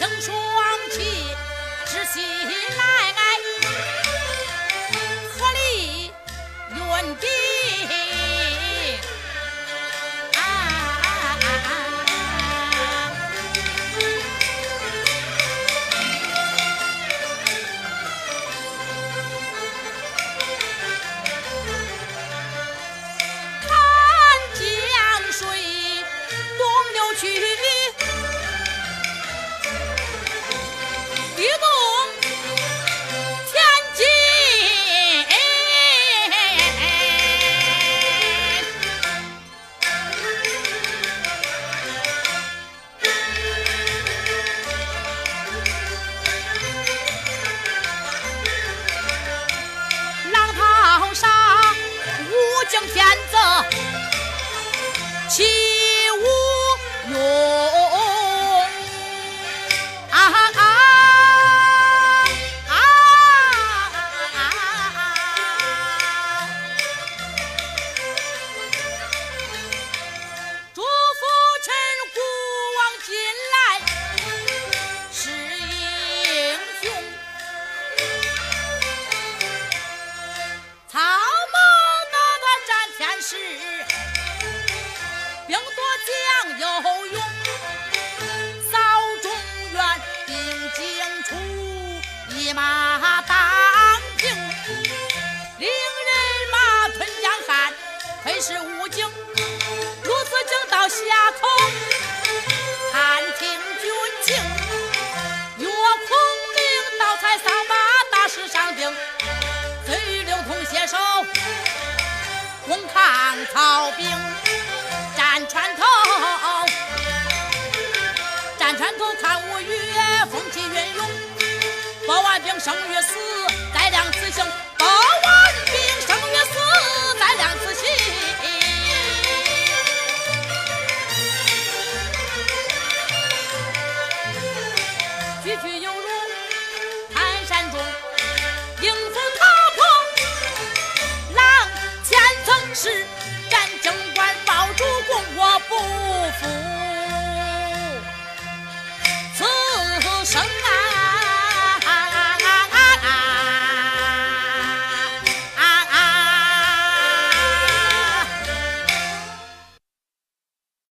能双旗执旗来合力论兵七。是武警，如此讲到下口，探听军情。岳孔明盗采桑巴，大石上顶，贼与刘通携手，共抗曹兵。战船头，战船头看五岳风起云涌，百万兵胜于四。